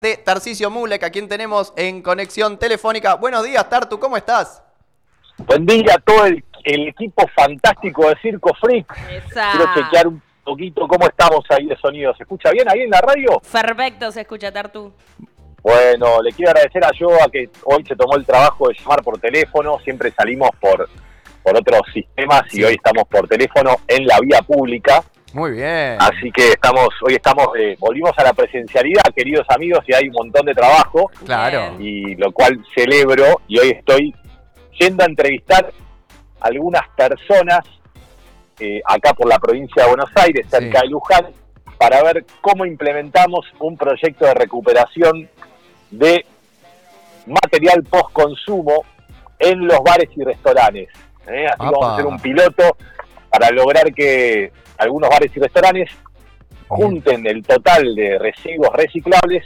de Tarcisio Mulek, a quien tenemos en conexión telefónica. Buenos días, Tartu, ¿cómo estás? Buen día a todo el, el equipo fantástico de Circo Freak. Esa. Quiero chequear un poquito cómo estamos ahí de sonido. ¿Se escucha bien ahí en la radio? Perfecto, se escucha Tartu. Bueno, le quiero agradecer a Joa que hoy se tomó el trabajo de llamar por teléfono. Siempre salimos por, por otros sistemas y Sí. hoy estamos por teléfono en la vía pública. Muy bien. Así que estamos, hoy estamos, eh, volvimos a la presencialidad, queridos amigos, y hay un montón de trabajo. Claro. y lo cual celebro y hoy estoy yendo a entrevistar a algunas personas eh, acá por la provincia de Buenos Aires, cerca Sí. de Luján, para ver cómo implementamos un proyecto de recuperación de material post-consumo en los bares y restaurantes. ¿eh? Así que vamos a hacer un piloto para lograr que algunos bares y restaurantes junten el total de residuos reciclables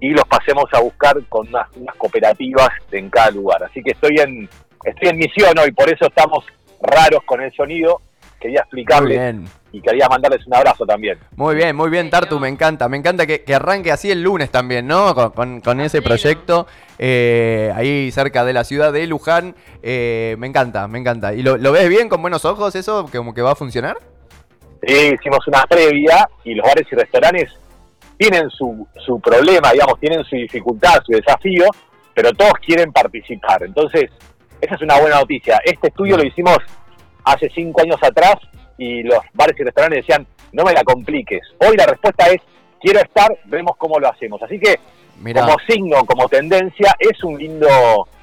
y los pasemos a buscar con unas, unas cooperativas en cada lugar. Así que estoy en estoy en misión hoy, por eso estamos raros con el sonido. Quería explicarles. Y quería mandarles un abrazo también. Muy bien, muy bien, Tartu, me encanta. Me encanta que, que arranque así el lunes también, ¿no? Con, con- con ese proyecto eh, ahí cerca de la ciudad de Luján. Eh, me encanta, me encanta. ¿Y lo, lo ves bien, con buenos ojos, eso? ¿Como que va a funcionar? Sí, hicimos una previa y los bares y restaurantes tienen su, su problema, digamos, tienen su dificultad, su desafío, pero todos quieren participar. Entonces, esa es una buena noticia. Este estudio lo hicimos hace cinco años atrás y los bares y restaurantes decían, no me la compliques. Hoy la respuesta es, quiero estar, vemos cómo lo hacemos. Así que, Mirá. como signo, como tendencia, es un lindo,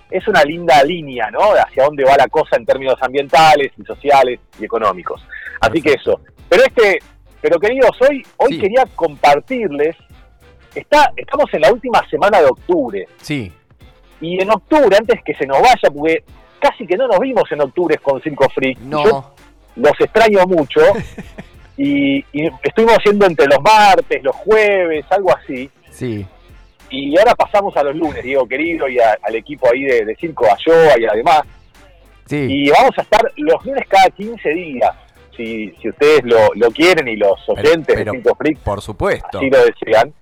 es una linda línea, ¿no? Hacia dónde va la cosa en términos ambientales y sociales y económicos. Así que eso. Pero este, pero queridos, hoy, hoy Sí. quería compartirles, está, estamos en la última semana de octubre. Sí, Y en octubre, antes que se nos vaya, porque casi que no nos vimos en octubre con Circo Freak. no. Yo los extraño mucho. y, y estuvimos haciendo entre los martes, los jueves, algo así. Sí, Y ahora pasamos a los lunes, Diego querido, y a- al equipo ahí de, de Circo Ayoa y además. sí. Y vamos a estar los lunes cada 15 días. Si, si ustedes lo, lo quieren y los Pero- oyentes pero- de Circo Freak Por supuesto. así lo desean.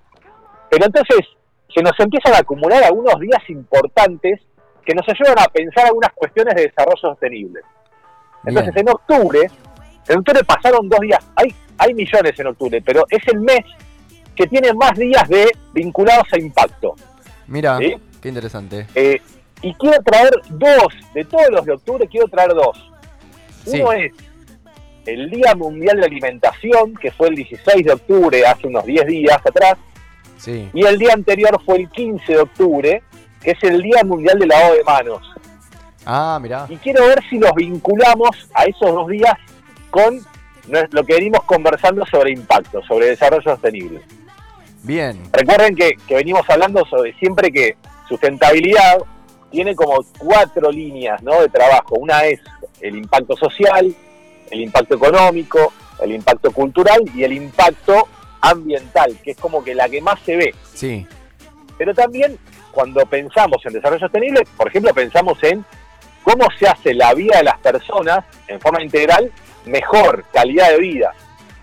Pero entonces se nos empiezan a acumular algunos días importantes que nos ayudan a pensar algunas cuestiones de desarrollo sostenible. Entonces Bien. en octubre, en octubre pasaron dos días, hay, hay millones en octubre, pero es el mes que tiene más días de vinculados a impacto. Mira, ¿Sí? qué interesante. Eh, y quiero traer dos, de todos los de octubre quiero traer dos. Sí. Uno es el Día Mundial de Alimentación, que fue el 16 de octubre, hace unos 10 días atrás, Sí. y el día anterior fue el 15 de octubre, que es el Día Mundial del Lavado de Manos. Ah, mirá. Y quiero ver si los vinculamos a esos dos días con lo que venimos conversando sobre impacto, sobre desarrollo sostenible. Bien. Recuerden que, que venimos hablando sobre siempre que sustentabilidad tiene como cuatro líneas ¿no? de trabajo. Una es el impacto social, el impacto económico, el impacto cultural y el impacto ambiental, que es como que la que más se ve. Sí. Pero también cuando pensamos en desarrollo sostenible, por ejemplo, pensamos en cómo se hace la vida de las personas en forma integral mejor, calidad de vida.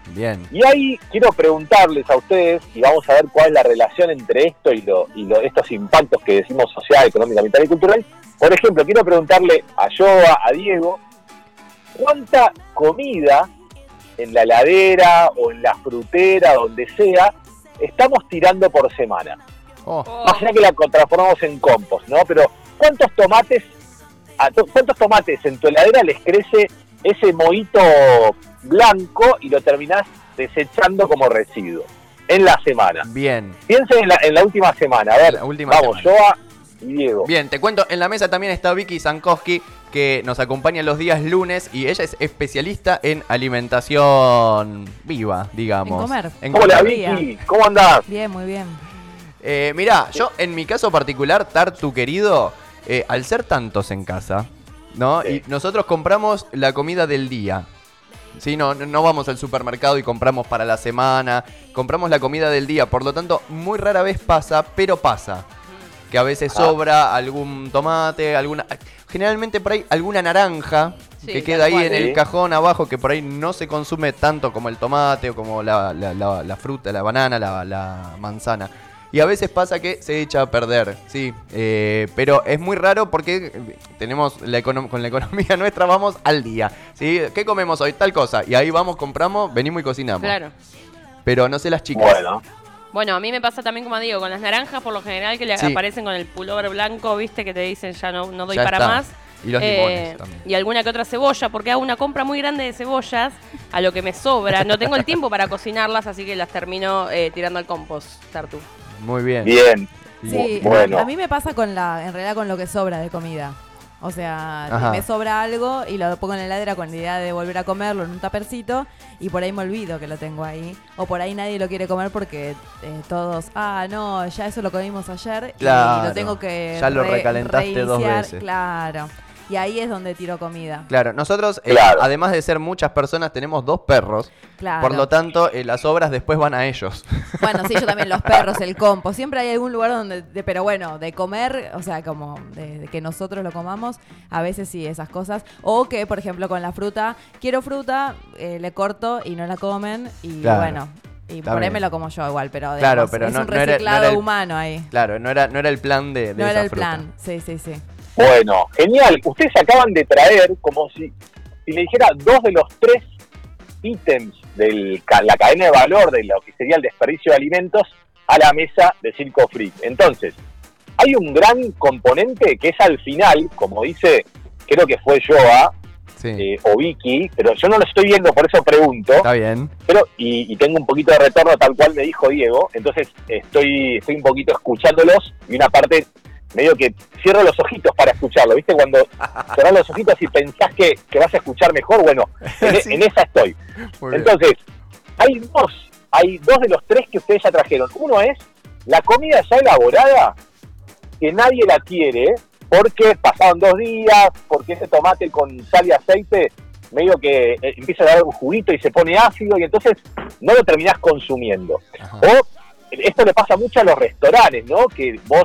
Bien. Y ahí quiero preguntarles a ustedes, y vamos a ver cuál es la relación entre esto y, lo, y lo- estos impactos que decimos social, económico, ambiental y cultural. Por ejemplo, quiero preguntarle a Joa, a Diego, ¿cuánta comida en la heladera o en la frutera, donde sea, estamos tirando por semana? Oh, Más allá que la transformamos en compost, ¿no? Pero ¿cuántos tomates, a to- cuántos tomates en tu heladera les crece ese mohito blanco y lo terminás desechando como residuo en la semana? bien. Piensen en la, en la última semana, a ver, La última vamos, semana. Joa y Diego. Bien, te cuento, en la mesa también está Vicky Zankowski, que nos acompaña los días lunes y ella es especialista en alimentación viva, digamos. En comer. En ¿Cómo la comer. Vicky? ¿Cómo andás? Bien, muy bien. Eh, mirá, yo en mi caso particular, Tartu querido, eh, al ser tantos en casa, ¿no? Sí. Y nosotros compramos la comida del día. Sí, no, no- vamos al supermercado y compramos para la semana, compramos la comida del día, por lo tanto, muy rara vez pasa, pero pasa. Que a veces Ah. sobra algún tomate, alguna. Generalmente por ahí alguna naranja Sí, que queda ahí cual. en el cajón abajo, que por ahí no se consume tanto como el tomate o como la, la- la- la fruta, la banana, la, la manzana. Y a veces pasa que se echa a perder, sí. Eh, pero es muy raro porque tenemos la con la economía nuestra vamos al día, ¿sí? ¿Qué comemos hoy? Tal cosa. Y ahí vamos, compramos, venimos y cocinamos. Claro. Pero no sé las chicas. Bueno, Bueno, a mí me pasa también, como digo, con las naranjas, por lo general, que le Sí. aparecen con el pullover blanco, viste, que te dicen ya no, no doy Ya para está. más. Y los Eh, limones también. Y alguna que otra cebolla, porque hago una compra muy grande de cebollas, a lo que me sobra. No tengo el tiempo para cocinarlas, así que las termino eh, tirando al compost, Tartu. Muy bien. bien. Sí, Bueno. a, mí me pasa con la, en realidad con lo que sobra de comida. O sea, Ajá. me sobra algo y lo pongo en la heladera con la idea de volver a comerlo en un tapercito y por ahí me olvido que lo tengo ahí. O por ahí nadie lo quiere comer porque eh, todos, ah, no, ya eso lo comimos ayer y lo tengo que Ya lo recalentaste dos reiniciar. veces. Claro. Y ahí es donde tiro comida. Claro, nosotros, eh, Claro. además de ser muchas personas, tenemos dos perros. Claro. Por lo tanto, eh, las obras después van a ellos. Bueno, sí, yo también los perros, el compo. Siempre hay algún lugar donde, de- pero bueno, de comer, o sea, como de, de que nosotros lo comamos, a veces sí, esas cosas. O que, por ejemplo, con la fruta, quiero fruta, eh, le corto y no la comen y Claro. bueno. Y Está por ahí bien. me lo como yo igual, pero, Claro, digamos, pero es no- un no era- no reciclado era el- humano ahí. Claro, no era, no era el plan de, de No esa era el fruta. plan. Sí, sí, sí. Bueno, genial. Ustedes acaban de traer como si, si le dijera dos de los tres ítems de la cadena de valor de lo que sería el desperdicio de alimentos a la mesa de Circo Freak. Entonces, hay un gran componente que es al final, como dice, creo que fue Joa Sí, eh, o Vicky, pero yo no lo estoy viendo, por eso pregunto. está bien. pero y, y tengo un poquito de retorno tal cual me dijo Diego, entonces estoy, estoy un poquito escuchándolos y una parte medio que cierro los ojitos para escucharlo, ¿viste? Cuando cerrás los ojitos y pensás que, que vas a escuchar mejor, bueno, en, e- Sí. en esa estoy. Muy bien. Entonces, hay dos, hay dos de los tres que ustedes ya trajeron. Uno es la comida ya elaborada, que nadie la quiere, porque pasaron dos días, porque ese tomate con sal y aceite medio que eh, empieza a dar un juguito y se pone ácido y entonces no lo terminás consumiendo. Ajá. O esto le pasa mucho a los restaurantes, ¿no? Que vos,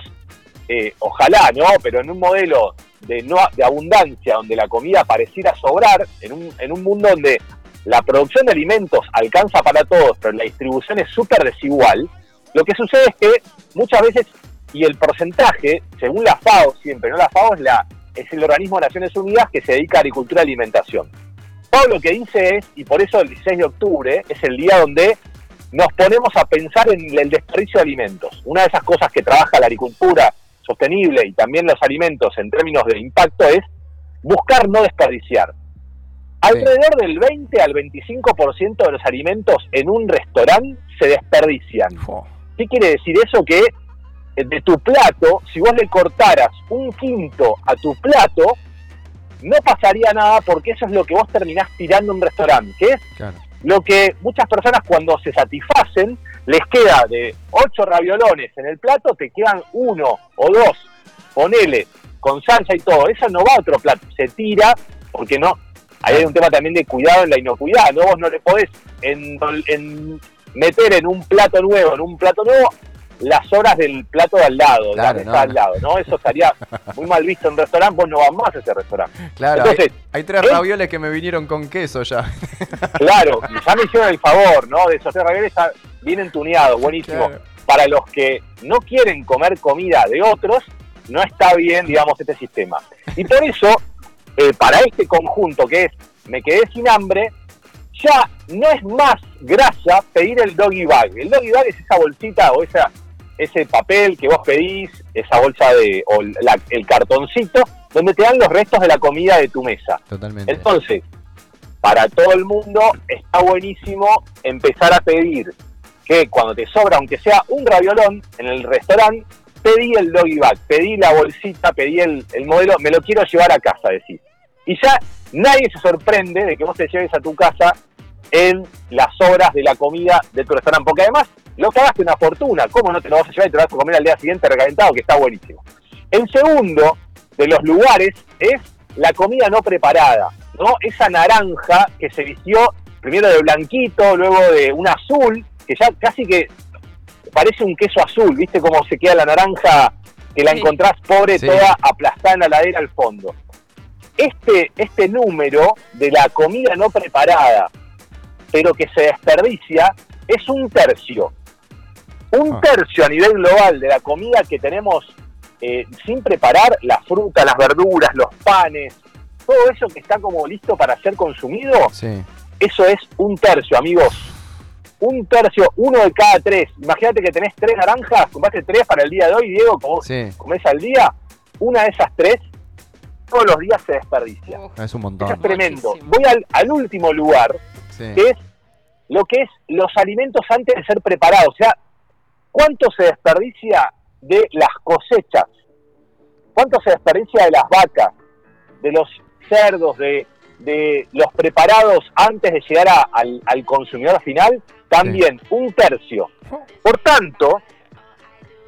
eh, ojalá, ¿no? Pero en un modelo de, no, de abundancia, donde la comida pareciera sobrar, en un, en un mundo donde la producción de alimentos alcanza para todos, pero la distribución es súper desigual, lo que sucede es que muchas veces, y el porcentaje, según la FAO siempre, ¿no? La FAO es, la, es el organismo de Naciones Unidas que se dedica a agricultura y alimentación. FAO lo que dice es, y por eso el 16 de octubre es el día donde nos ponemos a pensar en el desperdicio de alimentos. Una de esas cosas que trabaja la agricultura sostenible y también los alimentos en términos de impacto es buscar no desperdiciar. Alrededor del 20 al 25% de los alimentos en un restaurante se desperdician. ¿Qué quiere decir eso? Que eh, de tu plato, si vos le cortaras un quinto a tu plato, no pasaría nada porque eso es lo que vos terminás tirando en un restaurante, que es Claro. Lo que muchas personas cuando se satisfacen les queda de ocho raviolones en el plato, te quedan uno o dos, ponele, con salsa y todo, eso no va a otro plato, se tira porque no, ahí hay un tema también de cuidado en la inocuidad, ¿no? Vos no le podés en, meter en un plato nuevo, en un plato nuevo, las horas del plato de al lado, Claro, la mesa no, al lado, ¿no? Eso estaría muy mal visto en un restaurante, vos no vas más a ese restaurante. Claro, Entonces, hay, hay tres ¿eh? ravioles que me vinieron con queso ya. Claro, ya me hicieron el favor, ¿no? De esos tres ravioles está- vienen tuneados, buenísimo. Claro. Para los que no quieren comer comida de otros, no está bien, digamos, este sistema. Y por eso, eh, para este conjunto que es me quedé sin hambre, ya no es más grasa pedir el doggy bag. El doggy bag es esa bolsita o esa ese papel que vos pedís, esa bolsa de o la- el cartoncito donde te dan los restos de la comida de tu mesa. Totalmente. Entonces, para todo el mundo está buenísimo empezar a pedir que cuando te sobra, aunque sea un raviolón en el restaurante, pedí el doggy bag, pedí la bolsita, pedí el, el modelo, me lo quiero llevar a casa, decís. Y ya nadie se sorprende de que vos te lleves a tu casa en las horas de la comida de tu restaurante, porque además lo pagaste una fortuna, ¿cómo no te lo vas a llevar y te lo vas a comer al día siguiente recalentado, que está buenísimo? El segundo de los lugares es la comida no preparada, ¿no? Esa naranja que se vistió primero de blanquito, luego de un azul, que ya casi que parece un queso azul, ¿viste cómo se queda la naranja que la Sí. encontrás pobre Sí. toda aplastada en la ladera al fondo? Este, este número de la comida no preparada, pero que se desperdicia, es un tercio. Un Ah. tercio a nivel global de la comida que tenemos eh, sin preparar, la fruta, las verduras, los panes, todo eso que está como listo para ser consumido, Sí. eso es un tercio, amigos. Un tercio, uno de cada tres. Imagínate que tenés tres naranjas, compraste tres para el día de hoy, Diego, como Sí. comés al día, una de esas tres todos los días se desperdicia. Uf, Es un Eso montón. es tremendo. Muchísimo. Voy al, al último lugar, Sí. que es lo que es los alimentos antes de ser preparados. O sea, ¿cuánto se desperdicia de las cosechas? ¿Cuánto se desperdicia de las vacas, de los cerdos, de, de los preparados antes de llegar a- al, al consumidor final? También un tercio. Por tanto,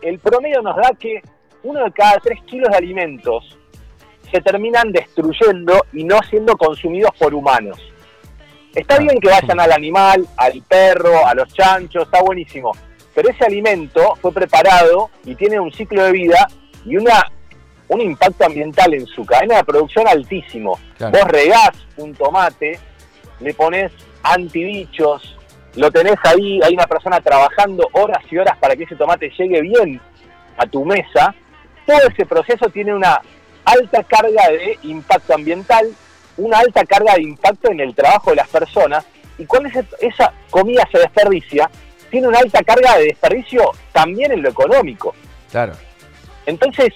el promedio nos da que uno de cada tres kilos de alimentos se terminan destruyendo y no siendo consumidos por humanos. Está Ah. bien que vayan al animal, al perro, a los chanchos, está buenísimo. Pero ese alimento fue preparado y tiene un ciclo de vida y una, un impacto ambiental en su cadena de producción altísimo. Claro. Vos regás un tomate, le pones antibichos, lo tenés ahí, hay una persona trabajando horas y horas para que ese tomate llegue bien a tu mesa. Todo ese proceso tiene una alta carga de impacto ambiental, una alta carga de impacto en el trabajo de las personas, y cuando esa comida se desperdicia, tiene una alta carga de desperdicio también en lo económico. Claro. Entonces,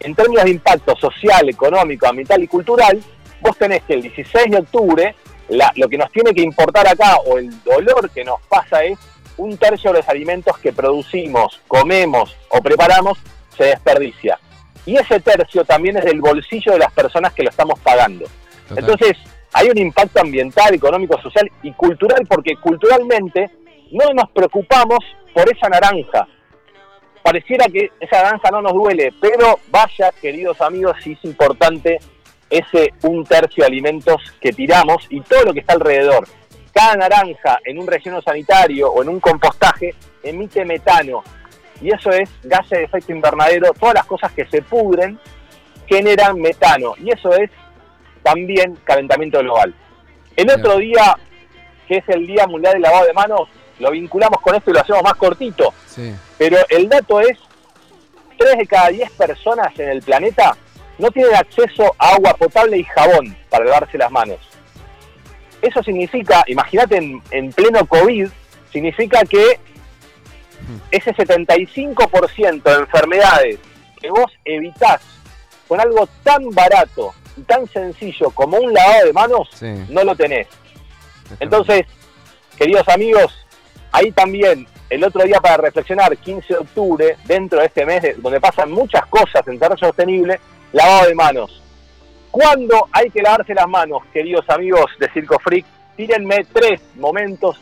en términos de impacto social, económico, ambiental y cultural, vos tenés que el 16 de octubre, la- lo que nos tiene que importar acá, o el dolor que nos pasa es, un tercio de los alimentos que producimos, comemos o preparamos, se desperdicia. Y ese tercio también es del bolsillo de las personas que lo estamos pagando. Total. Entonces, hay un impacto ambiental, económico, social y cultural, porque culturalmente no nos preocupamos por esa naranja. Pareciera que esa naranja no nos duele, pero vaya, queridos amigos, sí es importante ese un tercio de alimentos que tiramos y todo lo que está alrededor. Cada naranja en un relleno sanitario o en un compostaje emite metano y eso es gases de efecto invernadero, todas las cosas que se pudren generan metano y eso es también calentamiento global. El otro día, que es el Día Mundial del Lavado de Manos, lo vinculamos con esto y lo hacemos más cortito, Sí. pero el dato es, 3 de cada 10 personas en el planeta no tienen acceso a agua potable y jabón para lavarse las manos. Eso significa, imagínate en, en pleno COVID, significa que ese 75% de enfermedades que vos evitás con algo tan barato y tan sencillo como un lavado de manos, Sí. no lo tenés. Entonces, queridos amigos, ahí también el otro día para reflexionar, 15 de octubre, dentro de este mes de- donde pasan muchas cosas en desarrollo sostenible, lavado de manos. ¿Cuándo hay que lavarse las manos, queridos amigos de Circo Freak? Tírenme tres momentos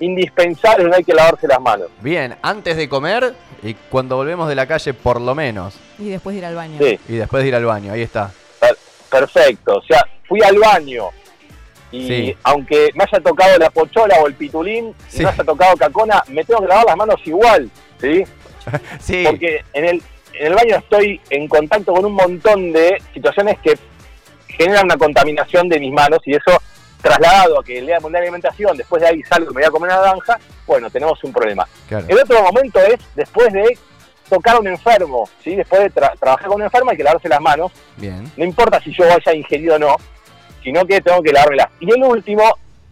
indispensables donde hay que lavarse las manos. Bien, antes de comer y cuando volvemos de la calle, por lo menos. Y después de ir al baño. Sí, Y después de ir al baño, ahí está. perfecto. O sea, fui al baño y Sí. aunque me haya tocado la pochola o el pitulín Sí. y me haya tocado cacona, me tengo que lavar las manos igual, ¿sí? Sí. porque en el, en el baño estoy en contacto con un montón de situaciones que generan una contaminación de mis manos y eso trasladado a que el día mundial de alimentación, después de ahí salgo y me voy a comer una naranja, bueno, tenemos un problema. Claro. El otro momento es después de tocar a un enfermo, ¿sí? después de tra- trabajar con un enfermo hay que lavarse las manos, Bien. no importa si yo haya ingerido o no, sino que tengo que lavármelas. Y el último,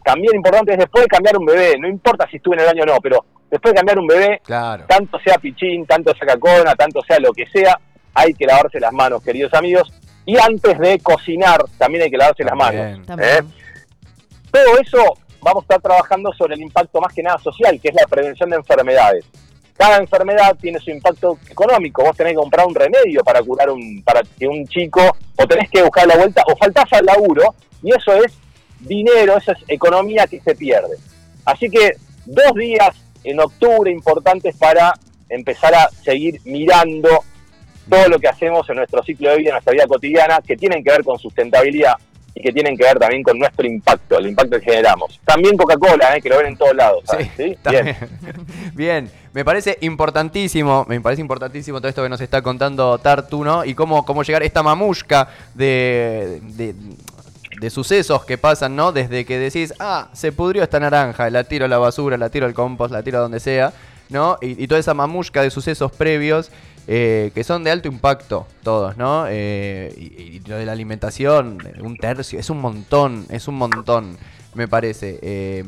también importante, es después de cambiar un bebé, no importa si estuve en el baño o no, pero después de cambiar un bebé, Claro. tanto sea pichín, tanto sea cacona, tanto sea lo que sea, hay que lavarse las manos, queridos amigos. Y antes de cocinar, también hay que lavarse las manos. ¿eh? Todo eso vamos a estar trabajando sobre el impacto más que nada social, que es la prevención de enfermedades. Cada enfermedad tiene su impacto económico. Vos tenés que comprar un remedio para curar un, para que un chico, o tenés que buscar la vuelta, o faltás al laburo, y eso es dinero, eso es economía que se pierde. Así que dos días en octubre importantes para empezar a seguir mirando todo lo que hacemos en nuestro ciclo de vida, en nuestra vida cotidiana, que tienen que ver con sustentabilidad y que tienen que ver también con nuestro impacto, el impacto que generamos. También Coca-Cola, ¿eh? que lo ven en todos lados. ¿sabes? Sí, Bien. bien. Me parece importantísimo, me parece importantísimo todo esto que nos está contando Tartu, ¿no? Y cómo, cómo llegar esta mamushka de, de, de sucesos que pasan, ¿no? Desde que decís, ah, se pudrió esta naranja, la tiro a la basura, la tiro al compost, la tiro a donde sea. ¿no? Y, y toda esa mamushka de sucesos previos eh, que son de alto impacto todos, ¿no? Eh, y, lo de la alimentación, un tercio, es un montón, es un montón, me parece. Eh,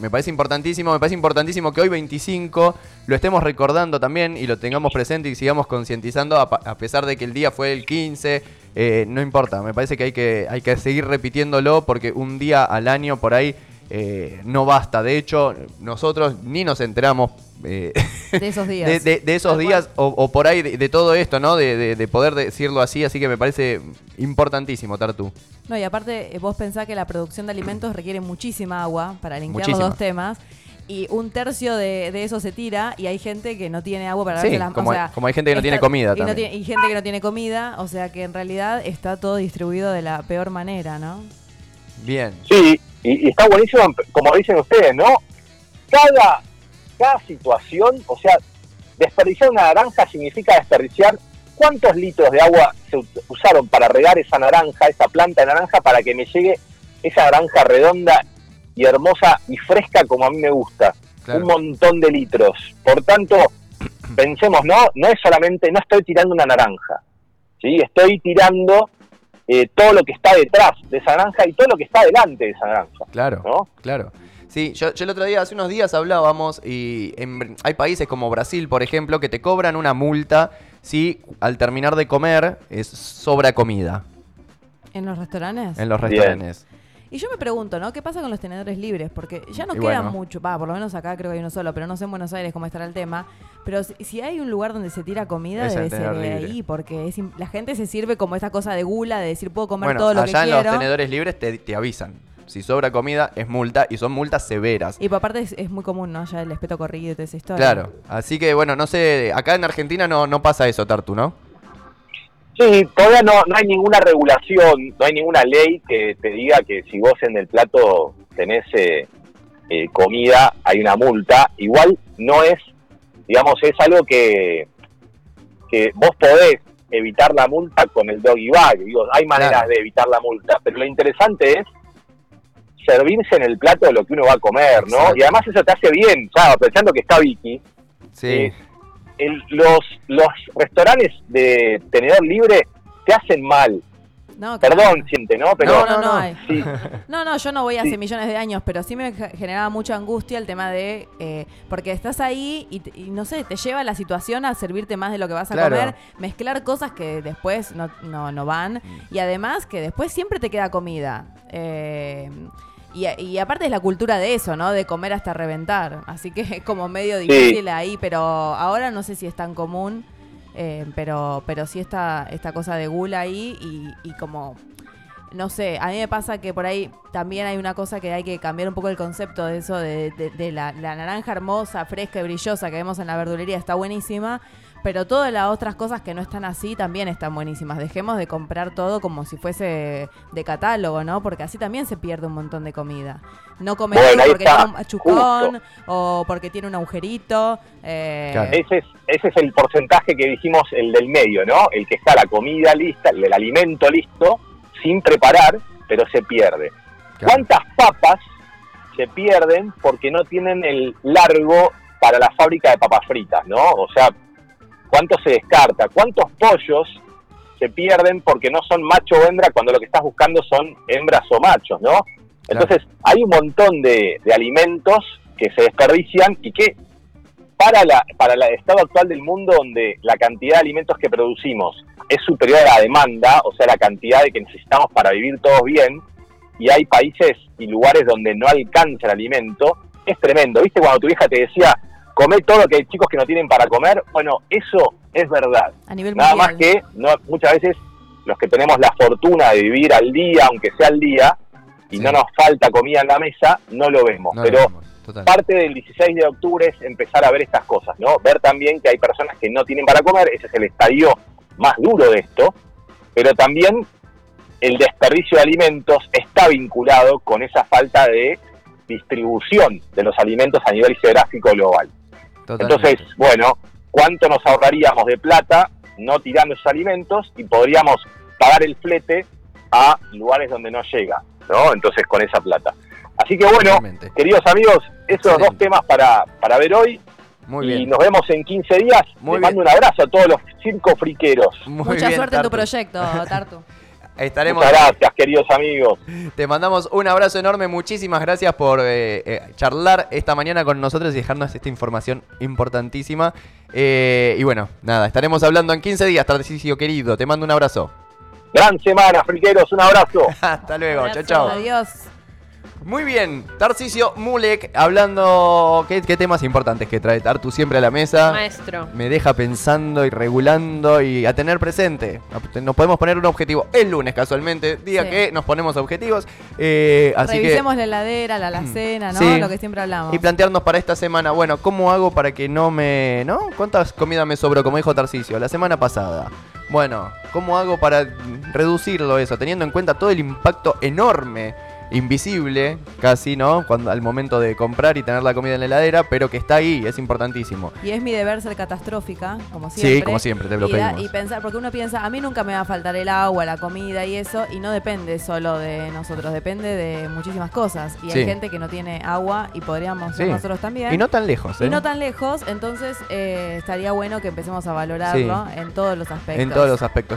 me parece importantísimo, me parece importantísimo que hoy 25 lo estemos recordando también y lo tengamos presente y sigamos concientizando a, pesar de que el día fue el 15. eh, no importa, me parece que hay, que hay que seguir repitiéndolo porque un día al año por ahí eh, no basta. De hecho, nosotros ni nos enteramos eh, De esos días. de, de- de esos Tal cual. días o, o por ahí de, de todo esto, ¿no? De, de- de poder decirlo así, así que me parece importantísimo, Tartu. No, y aparte, eh, vos pensás que la producción de alimentos requiere muchísima agua para limpiar los dos temas. Y un tercio de, de eso se tira y hay gente que no tiene agua para Sí, lavarse las como o sea, como hay gente que no tiene comida y, no también. tiene- y gente que no tiene comida, o sea que en realidad está todo distribuido de la peor manera, ¿no? Bien. Sí, y, y está buenísimo, como dicen ustedes, ¿no? Cada, cada situación, o sea, desperdiciar una naranja significa desperdiciar cuántos litros de agua se usaron para regar esa naranja, esa planta de naranja, para que me llegue esa naranja redonda y hermosa y fresca como a mí me gusta. Claro. Un montón de litros. Por tanto, pensemos, no, no es solamente, no estoy tirando una naranja, ¿sí? Estoy tirando eh, todo lo que está detrás de esa naranja y todo lo que está delante de esa naranja, Claro, ¿no? claro. Sí, yo, yo el otro día, hace unos días hablábamos y en- hay países como Brasil, por ejemplo, que te cobran una multa si al terminar de comer es sobra comida En los restaurantes. en los Bien. Y yo me pregunto, ¿no? ¿Qué pasa con los tenedores libres? Porque ya no Y queda bueno. mucho, va, por lo menos acá creo que hay uno solo, pero no sé en Buenos Aires cómo estará el tema. Pero si, si hay un lugar donde se tira comida, Es debe ser de libre. ahí, porque es la gente se sirve como esa cosa de gula, de decir puedo comer Bueno, todo lo que allá en quiero. los tenedores libres te, te avisan. Si sobra comida es multa y son multas severas. Y por aparte es, es muy común, ¿no? Ya el espeto corrido y toda esa historia. Claro, así que bueno, no sé, acá en Argentina no, no pasa eso, Tartu, ¿no? Sí, todavía no, no hay ninguna regulación, no hay ninguna ley que te diga que si vos en el plato tenés eh, eh, comida, hay una multa. Igual no es, digamos, es algo que, que vos podés evitar la multa con el doggy bag. Digo, hay maneras Claro. de evitar la multa, pero lo interesante es servirse en el plato de lo que uno va a comer, ¿no? Exacto. Y además eso te hace bien, ¿sabes? Pensando que está Vicky, Sí. Eh, el- los, los restaurantes de tenedor libre te hacen mal. No, claro. Perdón, siente, ¿no? Pero No, no, no, no. sí, No, no, yo no voy hace Sí. millones de años, pero sí me ge- generaba mucha angustia el tema de. eh, porque estás ahí y, no sé, te lleva la situación a servirte más de lo que vas a Claro. comer, mezclar cosas que después no, no, no van y además que después siempre te queda comida. Eh, y, y aparte es la cultura de eso, ¿no? De comer hasta reventar. Así que es como medio difícil ahí, pero ahora no sé si es tan común. eh, pero, pero sí está esta cosa de gula ahí y, y como no sé, a mí me pasa que por ahí también hay una cosa que hay que cambiar un poco el concepto de eso, de, de- de la, la naranja hermosa, fresca y brillosa que vemos en la verdulería, está buenísima, pero todas las otras cosas que no están así también están buenísimas. Dejemos de comprar todo como si fuese de catálogo, ¿no? Porque así también se pierde un montón de comida. No comer Bueno, porque está, tiene un machucón justo. o porque tiene un agujerito. eh, Claro. ese es, ese es el porcentaje que dijimos, el del medio, ¿no? El que está la comida lista, el, el alimento listo, sin preparar, pero se pierde. Claro. ¿Cuántas papas se pierden porque no tienen el largo para la fábrica de papas fritas, ¿no? O sea, ¿cuánto se descarta? ¿Cuántos pollos se pierden porque no son macho o hembra cuando lo que estás buscando son hembras o machos, ¿no? Entonces, hay un montón de, de alimentos que se desperdician y que para, la, para el estado actual del mundo, donde la cantidad de alimentos que producimos es superior a la demanda, o sea, la cantidad de que necesitamos para vivir todos bien, y hay países y lugares donde no alcanza el alimento, es tremendo. ¿Viste cuando tu vieja te decía, come todo lo que hay chicos que no tienen para comer? Bueno, eso es verdad. a nivel Nada mundial. más que no, muchas veces los que tenemos la fortuna de vivir al día, aunque sea al día, y Sí. no nos falta comida en la mesa, no lo vemos. No lo Pero vemos, parte del 16 de octubre es empezar a ver estas cosas, ¿no? Ver también que hay personas que no tienen para comer, ese es el estadio más duro de esto, pero también el desperdicio de alimentos está vinculado con esa falta de distribución de los alimentos a nivel geográfico global. Totalmente. Entonces, bueno, ¿cuánto nos ahorraríamos de plata no tirando esos alimentos y podríamos pagar el flete a lugares donde no llega, ¿no? Entonces, con esa plata. Así que bueno, Totalmente. queridos amigos, esos Excelente. dos temas para, para ver hoy. Muy y bien. nos vemos en 15 días. Muy Les mando bien. un abrazo a todos los circo friqueros. Muy Mucha bien, suerte en tu proyecto, Tartu. Estaremos. Muchas gracias, queridos amigos. Te mandamos un abrazo enorme. Muchísimas gracias por eh, eh, charlar esta mañana con nosotros y dejarnos esta información importantísima. Eh, y bueno, nada, estaremos hablando en 15 días, Tarcisio querido. Te mando un abrazo. Gran semana, friqueros. Un abrazo. Hasta luego. Chao, chao. Adiós. Muy bien, Tarcisio Mulek hablando. ¿Qué, qué temas importantes que trae Tartu siempre a la mesa? Maestro. Me deja pensando y regulando y a tener presente. Nos podemos poner un objetivo el lunes casualmente, día Sí. que nos ponemos objetivos. Eh, así Revisemos que, la heladera, la alacena, ¿no? Sí. Lo que siempre hablamos. y plantearnos para esta semana, bueno, ¿cómo hago para que no me... ¿No? ¿Cuántas comidas me sobró? Como dijo Tarcisio, la semana pasada. Bueno, ¿cómo hago para reducirlo eso? Teniendo en cuenta todo el impacto enorme, invisible, casi, ¿no? Cuando, al momento de comprar y tener la comida en la heladera, pero que está ahí, es importantísimo. Y es mi deber ser catastrófica, como siempre. Sí, como siempre, te lo y, da- pedimos. y pensar, porque uno piensa, a mí nunca me va a faltar el agua, la comida y eso, y no depende solo de nosotros, depende de muchísimas cosas. Y Sí. hay gente que no tiene agua y podríamos Sí. nosotros también. Y no tan lejos, ¿eh? Y no tan lejos, entonces eh, estaría bueno que empecemos a valorarlo en todos los aspectos. En todos los aspectos.